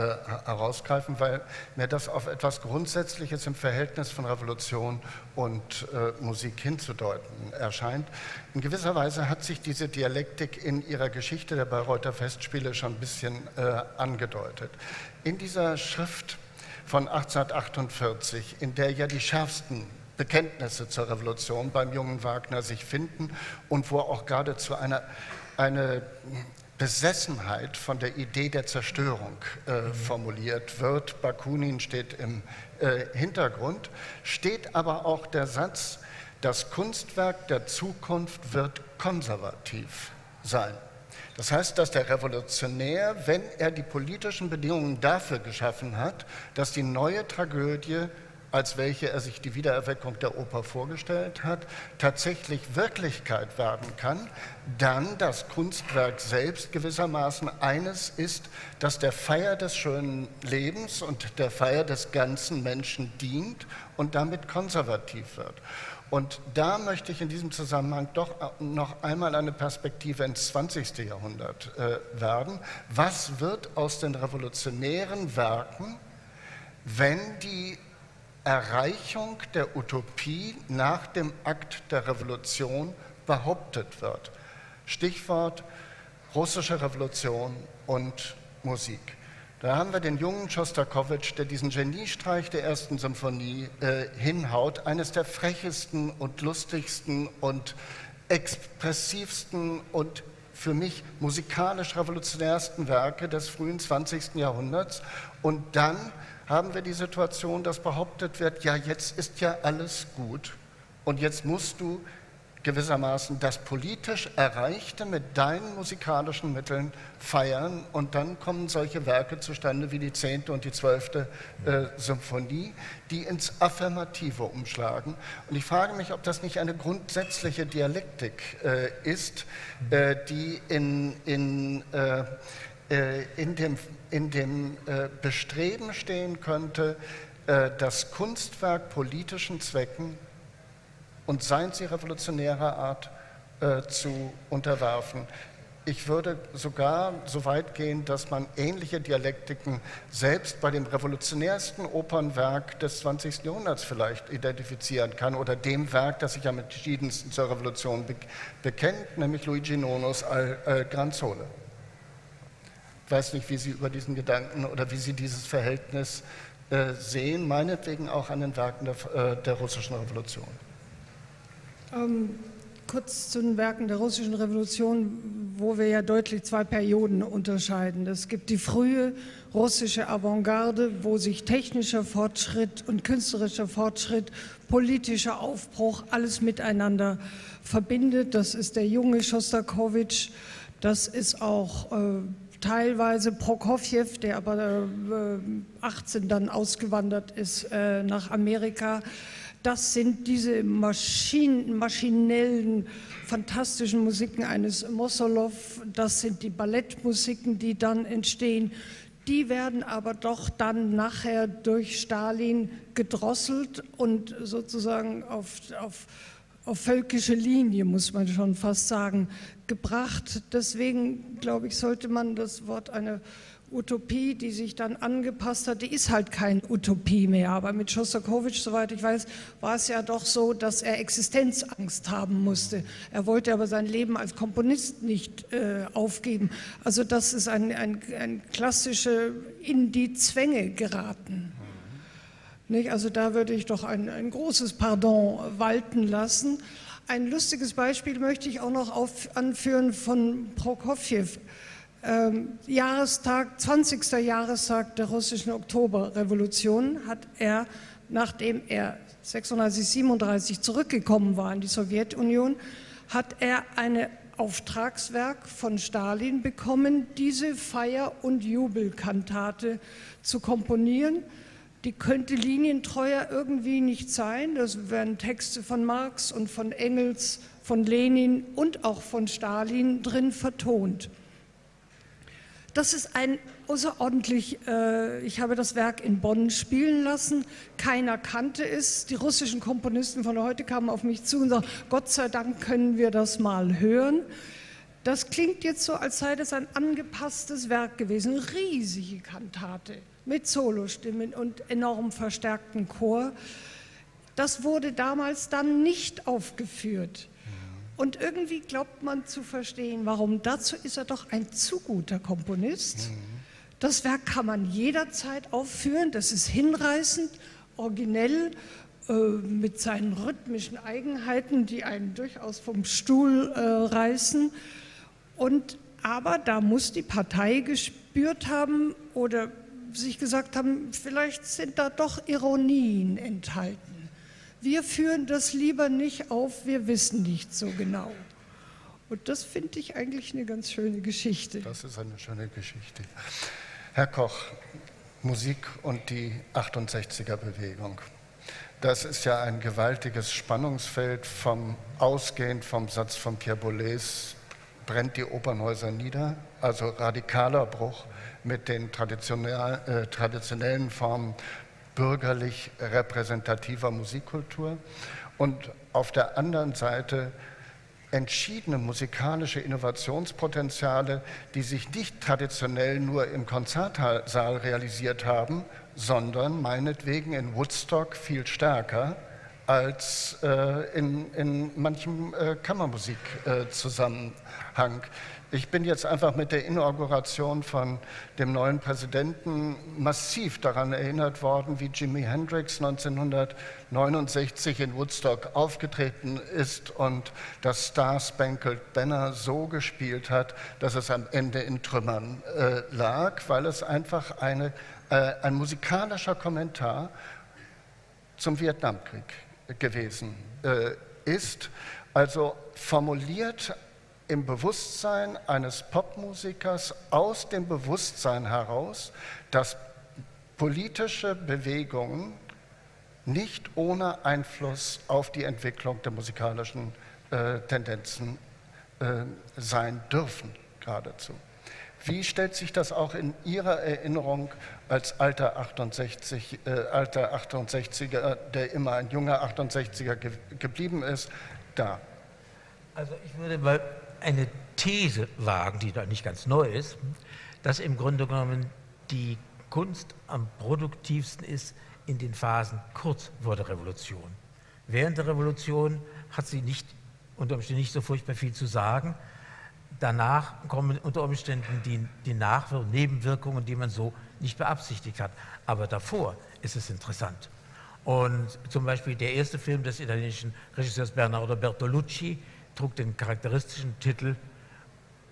herausgreifen, weil mir das auf etwas Grundsätzliches im Verhältnis von Revolution und äh, Musik hinzudeuten erscheint. In gewisser Weise hat sich diese Dialektik in ihrer Geschichte der Bayreuther Festspiele schon ein bisschen angedeutet. In dieser Schrift von 1848, in der ja die schärfsten Bekenntnisse zur Revolution beim jungen Wagner sich finden und wo auch geradezu eine, eine Besessenheit von der Idee der Zerstörung äh, formuliert wird. Bakunin steht im äh, Hintergrund, steht aber auch der Satz, das Kunstwerk der Zukunft wird konservativ sein. Das heißt, dass der Revolutionär, wenn er die politischen Bedingungen dafür geschaffen hat, dass die neue Tragödie als welche er sich die Wiedererweckung der Oper vorgestellt hat, tatsächlich Wirklichkeit werden kann, dann das Kunstwerk selbst gewissermaßen eines ist, das der Feier des schönen Lebens und der Feier des ganzen Menschen dient und damit konservativ wird. Und da möchte ich in diesem Zusammenhang doch noch einmal eine Perspektive ins 20. Jahrhundert äh, werden. Was wird aus den revolutionären Werken, wenn die Erreichung der Utopie nach dem Akt der Revolution behauptet wird. Stichwort russische Revolution und Musik. Da haben wir den jungen Schostakowitsch, der diesen Geniestreich der ersten Symphonie äh, hinhaut, eines der frechesten und lustigsten und expressivsten und für mich musikalisch revolutionärsten Werke des frühen 20. Jahrhunderts. Und dann haben wir die Situation, dass behauptet wird, ja, jetzt ist ja alles gut und jetzt musst du gewissermaßen das politisch Erreichte mit deinen musikalischen Mitteln feiern und dann kommen solche Werke zustande wie die zehnte und die zwölfte äh, Symphonie, die ins Affirmative umschlagen. Und ich frage mich, ob das nicht eine grundsätzliche Dialektik äh, ist, äh, die in, in äh, äh, in dem, in dem äh, Bestreben stehen könnte, äh, das Kunstwerk politischen Zwecken und seien sie revolutionärer Art zu unterwerfen. Ich würde sogar so weit gehen, dass man ähnliche Dialektiken selbst bei dem revolutionärsten Opernwerk des 20. Jahrhunderts vielleicht identifizieren kann oder dem Werk, das sich am entschiedensten zur Revolution bekennt, nämlich Luigi Nonos Al Gran Sole weiß nicht, wie Sie über diesen Gedanken oder wie Sie dieses Verhältnis äh, sehen, meinetwegen auch an den Werken der, äh, der russischen Revolution. Ähm, kurz zu den Werken der russischen Revolution, wo wir ja deutlich zwei Perioden unterscheiden. Es gibt die frühe russische Avantgarde, wo sich technischer Fortschritt und künstlerischer Fortschritt, politischer Aufbruch, alles miteinander verbindet. Das ist der junge Schostakowitsch. Das ist auch äh, teilweise Prokofjew, der aber 18 äh, dann ausgewandert ist äh, nach Amerika. Das sind diese Maschinen, maschinellen, fantastischen Musiken eines Mossolow. Das sind die Ballettmusiken, die dann entstehen. Die werden aber doch dann nachher durch Stalin gedrosselt und sozusagen auf, auf auf völkische Linie, muss man schon fast sagen, gebracht. Deswegen, glaube ich, sollte man das Wort eine Utopie, die sich dann angepasst hat, die ist halt keine Utopie mehr. Aber mit Schostakowitsch, soweit ich weiß, war es ja doch so, dass er Existenzangst haben musste. Er wollte aber sein Leben als Komponist nicht äh, aufgeben. Also das ist ein, ein, ein klassische in die Zwänge geraten. Nicht? Also da würde ich doch ein, ein großes Pardon walten lassen. Ein lustiges Beispiel möchte ich auch noch auf, anführen von Prokofjew. Ähm, Jahrestag, 20. Jahrestag der russischen Oktoberrevolution hat er, nachdem er 36, 37 zurückgekommen war in die Sowjetunion, hat er eine Auftragswerk von Stalin bekommen, diese Feier- und Jubelkantate zu komponieren die könnte linientreuer irgendwie nicht sein. Das werden Texte von Marx und von Engels, von Lenin und auch von Stalin drin vertont. Das ist ein außerordentlich, äh, ich habe das Werk in Bonn spielen lassen, keiner kannte es. Die russischen Komponisten von heute kamen auf mich zu und sagten, Gott sei Dank können wir das mal hören. Das klingt jetzt so, als sei das ein angepasstes Werk gewesen, riesige Kantate mit Solostimmen und enorm verstärkten Chor. Das wurde damals dann nicht aufgeführt. Und irgendwie glaubt man zu verstehen, warum. Dazu ist er doch ein zu guter Komponist. Das Werk kann man jederzeit aufführen. Das ist hinreißend, originell, äh, mit seinen rhythmischen Eigenheiten, die einen durchaus vom Stuhl äh, reißen. Und, aber da muss die Partei gespürt haben oder sich gesagt haben, vielleicht sind da doch Ironien enthalten. Wir führen das lieber nicht auf, wir wissen nicht so genau. Und das finde ich eigentlich eine ganz schöne Geschichte. Das ist eine schöne Geschichte. Herr Koch, Musik und die 68er-Bewegung. Das ist ja ein gewaltiges Spannungsfeld vom ausgehend vom Satz von Pierre Boulez, brennt die Opernhäuser nieder, also radikaler Bruch mit den äh, traditionellen Formen bürgerlich repräsentativer Musikkultur. Und auf der anderen Seite entschiedene musikalische Innovationspotenziale, die sich nicht traditionell nur im Konzertsaal realisiert haben, sondern meinetwegen in Woodstock viel stärker als äh, in, in manchem äh, Kammermusikzusammenhang. Äh, ich bin jetzt einfach mit der Inauguration von dem neuen Präsidenten massiv daran erinnert worden, wie Jimi Hendrix 1969 in Woodstock aufgetreten ist und das Star Spangled Banner so gespielt hat, dass es am Ende in Trümmern äh, lag, weil es einfach eine, äh, ein musikalischer Kommentar zum Vietnamkrieg gewesen äh, ist. Also formuliert im Bewusstsein eines Popmusikers aus dem Bewusstsein heraus, dass politische Bewegungen nicht ohne Einfluss auf die Entwicklung der musikalischen äh, Tendenzen äh, sein dürfen, geradezu. Wie stellt sich das auch in Ihrer Erinnerung als alter 68, äh, alter 68er, der immer ein junger 68er ge geblieben ist, dar? Also ich würde mal eine These wagen, die da nicht ganz neu ist, dass im Grunde genommen die Kunst am produktivsten ist in den Phasen kurz vor der Revolution. Während der Revolution hat sie nicht, unter Umständen nicht so furchtbar viel zu sagen. Danach kommen unter Umständen die, die Nachwirkungen, Nebenwirkungen, die man so nicht beabsichtigt hat. Aber davor ist es interessant. Und zum Beispiel der erste Film des italienischen Regisseurs Bernardo Bertolucci, trug den charakteristischen Titel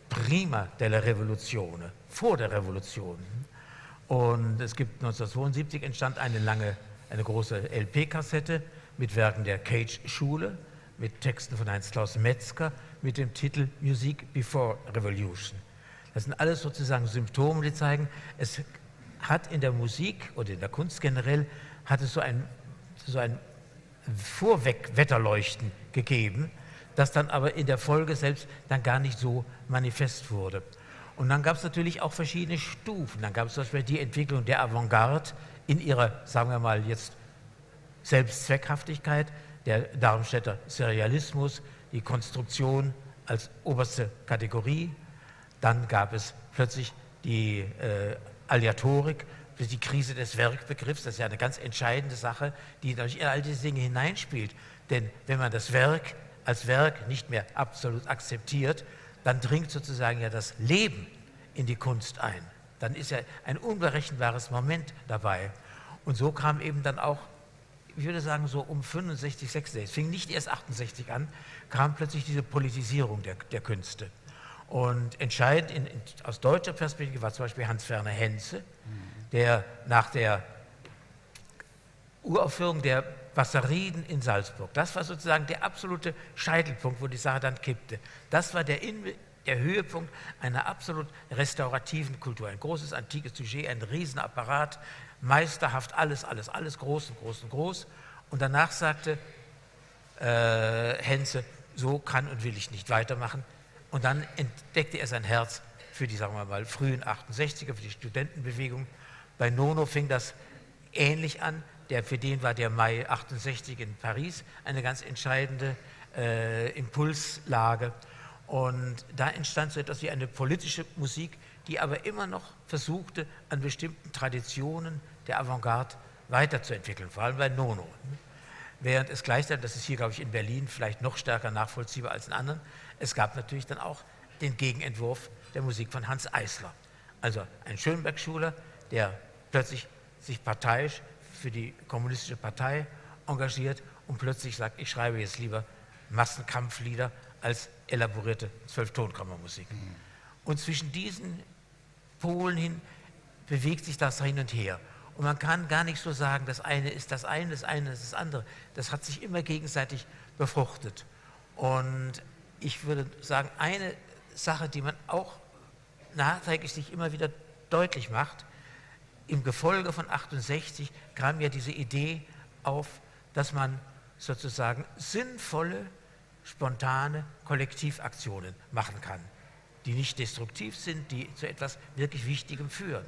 Prima della Revoluzione, vor der Revolution. Und es gibt 1972 entstand eine lange, eine große LP-Kassette mit Werken der Cage-Schule, mit Texten von Heinz-Klaus Metzger, mit dem Titel Music Before Revolution. Das sind alles sozusagen Symptome, die zeigen, es hat in der Musik oder in der Kunst generell hat es so ein, so ein Vorwegwetterleuchten gegeben, das dann aber in der Folge selbst dann gar nicht so manifest wurde. Und dann gab es natürlich auch verschiedene Stufen. Dann gab es zum Beispiel die Entwicklung der Avantgarde in ihrer, sagen wir mal jetzt, Selbstzweckhaftigkeit, der Darmstädter Serialismus, die Konstruktion als oberste Kategorie. Dann gab es plötzlich die äh, Aleatorik, die Krise des Werkbegriffs. Das ist ja eine ganz entscheidende Sache, die in all diese Dinge hineinspielt. Denn wenn man das Werk als Werk nicht mehr absolut akzeptiert, dann dringt sozusagen ja das Leben in die Kunst ein. Dann ist ja ein unberechenbares Moment dabei. Und so kam eben dann auch, ich würde sagen, so um 65, 66, es fing nicht erst 68 an, kam plötzlich diese Politisierung der, der Künste. Und entscheidend in, in, aus deutscher Perspektive war zum Beispiel Hans-Werner Henze, der nach der Uraufführung der Wasserrieden in Salzburg. Das war sozusagen der absolute Scheitelpunkt, wo die Sache dann kippte. Das war der, in, der Höhepunkt einer absolut restaurativen Kultur. Ein großes antikes Sujet, ein Riesenapparat, meisterhaft, alles, alles, alles groß und groß und groß. Und danach sagte äh, Henze, so kann und will ich nicht weitermachen. Und dann entdeckte er sein Herz für die, sagen wir mal, frühen 68er, für die Studentenbewegung. Bei Nono fing das ähnlich an. Der, für den war der Mai 68 in Paris eine ganz entscheidende äh, Impulslage. Und da entstand so etwas wie eine politische Musik, die aber immer noch versuchte, an bestimmten Traditionen der Avantgarde weiterzuentwickeln, vor allem bei Nono. Während es gleichzeitig, das ist hier, glaube ich, in Berlin vielleicht noch stärker nachvollziehbar als in anderen, es gab natürlich dann auch den Gegenentwurf der Musik von Hans Eisler. Also ein Schönberg-Schuler, der plötzlich sich parteiisch für die kommunistische Partei engagiert und plötzlich sagt, ich schreibe jetzt lieber Massenkampflieder als elaborierte Zwölftonkammermusik. Mhm. Und zwischen diesen Polen hin bewegt sich das hin und her. Und man kann gar nicht so sagen, das eine ist das eine, das eine ist das andere. Das hat sich immer gegenseitig befruchtet. Und ich würde sagen, eine Sache, die man auch nachträglich sich immer wieder deutlich macht, im Gefolge von 68 kam ja diese Idee auf, dass man sozusagen sinnvolle, spontane Kollektivaktionen machen kann, die nicht destruktiv sind, die zu etwas wirklich Wichtigem führen.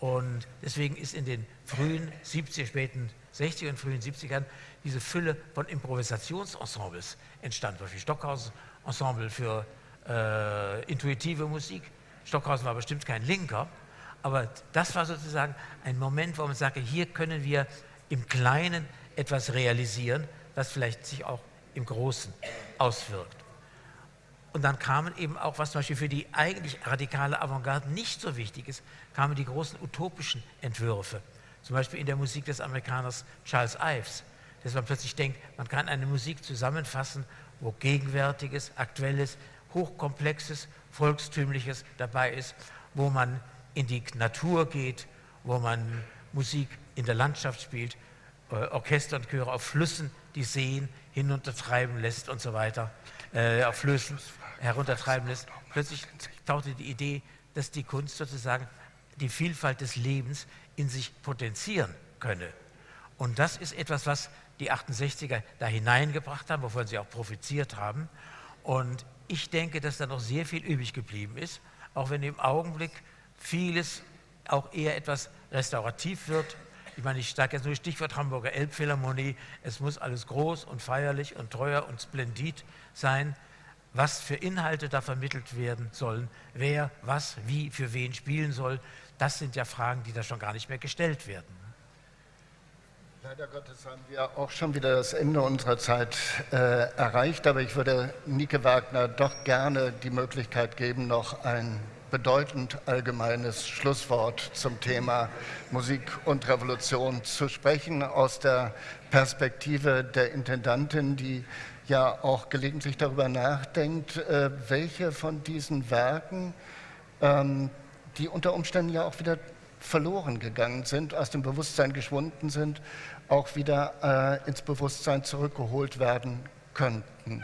Und deswegen ist in den frühen 70er, späten 60er und frühen 70ern diese Fülle von Improvisationsensembles entstanden. Beispiel Stockhausen Ensemble für äh, intuitive Musik. Stockhausen war bestimmt kein Linker, aber das war sozusagen ein Moment, wo man sagte, hier können wir im Kleinen etwas realisieren, was vielleicht sich auch im Großen auswirkt. Und dann kamen eben auch, was zum Beispiel für die eigentlich radikale Avantgarde nicht so wichtig ist, kamen die großen utopischen Entwürfe. Zum Beispiel in der Musik des Amerikaners Charles Ives, dass man plötzlich denkt, man kann eine Musik zusammenfassen, wo Gegenwärtiges, Aktuelles, Hochkomplexes, Volkstümliches dabei ist, wo man in die Natur geht, wo man Musik in der Landschaft spielt, äh, Orchester und Chöre auf Flüssen die Seen hinuntertreiben lässt und so weiter, äh, auf Flüssen heruntertreiben lässt. Plötzlich tauchte die Idee, dass die Kunst sozusagen die Vielfalt des Lebens in sich potenzieren könne. Und das ist etwas, was die 68er da hineingebracht haben, wovon sie auch profitiert haben. Und ich denke, dass da noch sehr viel übrig geblieben ist, auch wenn im Augenblick vieles auch eher etwas restaurativ wird. Ich meine, ich sage jetzt nur Stichwort Hamburger Elbphilharmonie. Es muss alles groß und feierlich und teuer und splendid sein was für Inhalte da vermittelt werden sollen, wer was wie für wen spielen soll, das sind ja Fragen, die da schon gar nicht mehr gestellt werden. Leider Gottes haben wir auch schon wieder das Ende unserer Zeit äh, erreicht, aber ich würde Nike Wagner doch gerne die Möglichkeit geben, noch ein bedeutend allgemeines Schlusswort zum Thema Musik und Revolution zu sprechen aus der Perspektive der Intendantin, die ja auch gelegentlich darüber nachdenkt, äh, welche von diesen Werken, ähm, die unter Umständen ja auch wieder verloren gegangen sind, aus dem Bewusstsein geschwunden sind, auch wieder äh, ins Bewusstsein zurückgeholt werden könnten.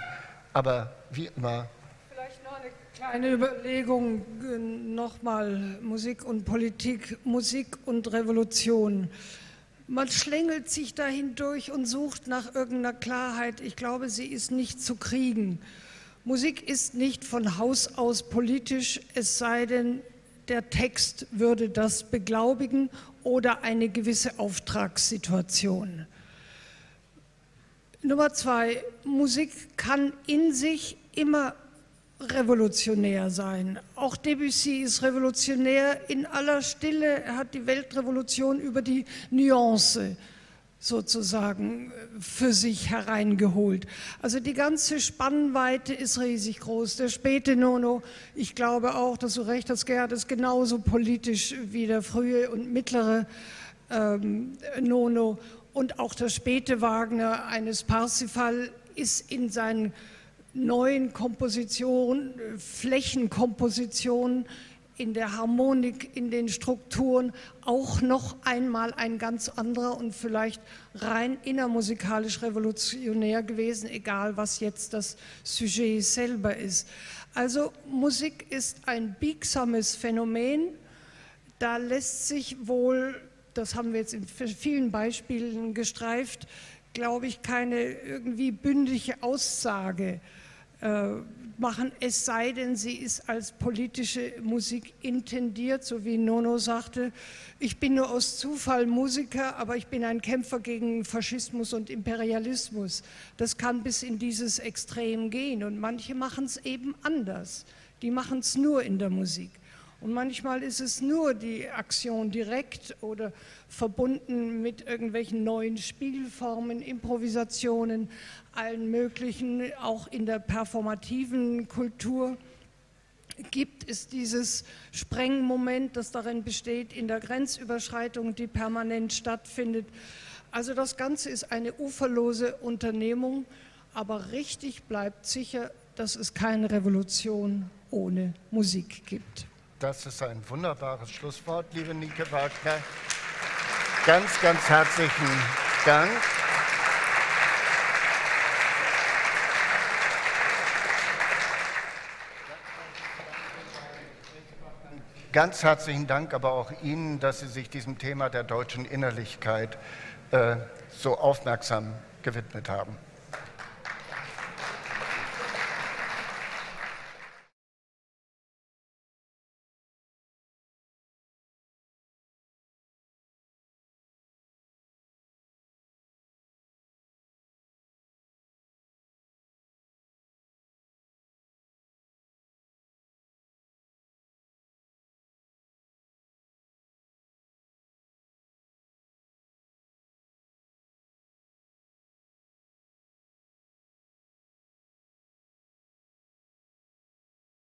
Aber wie immer. Vielleicht noch eine kleine Überlegung äh, nochmal Musik und Politik, Musik und Revolution. Man schlängelt sich dahin durch und sucht nach irgendeiner Klarheit. Ich glaube, sie ist nicht zu kriegen. Musik ist nicht von Haus aus politisch, es sei denn, der Text würde das beglaubigen oder eine gewisse Auftragssituation. Nummer zwei, Musik kann in sich immer revolutionär sein. Auch Debussy ist revolutionär in aller Stille. Er hat die Weltrevolution über die Nuance sozusagen für sich hereingeholt. Also die ganze Spannweite ist riesig groß. Der späte Nono, ich glaube auch, dass du recht hast, Gerhard, ist genauso politisch wie der frühe und mittlere ähm, Nono. Und auch der späte Wagner eines Parsifal ist in seinen neuen Kompositionen, Flächenkompositionen, in der Harmonik, in den Strukturen auch noch einmal ein ganz anderer und vielleicht rein innermusikalisch revolutionär gewesen, egal was jetzt das Sujet selber ist. Also Musik ist ein biegsames Phänomen. Da lässt sich wohl, das haben wir jetzt in vielen Beispielen gestreift, glaube ich, keine irgendwie bündige Aussage äh, machen, es sei denn, sie ist als politische Musik intendiert, so wie Nono sagte, ich bin nur aus Zufall Musiker, aber ich bin ein Kämpfer gegen Faschismus und Imperialismus. Das kann bis in dieses Extrem gehen und manche machen es eben anders. Die machen es nur in der Musik. Und manchmal ist es nur die Aktion direkt oder verbunden mit irgendwelchen neuen Spielformen, Improvisationen, allen möglichen, auch in der performativen Kultur gibt es dieses Sprengmoment, das darin besteht, in der Grenzüberschreitung, die permanent stattfindet. Also das Ganze ist eine uferlose Unternehmung, aber richtig bleibt sicher, dass es keine Revolution ohne Musik gibt. Das ist ein wunderbares Schlusswort, liebe Nike Wagner. Ganz, ganz herzlichen Dank. Ganz herzlichen Dank aber auch Ihnen, dass Sie sich diesem Thema der deutschen Innerlichkeit äh, so aufmerksam gewidmet haben.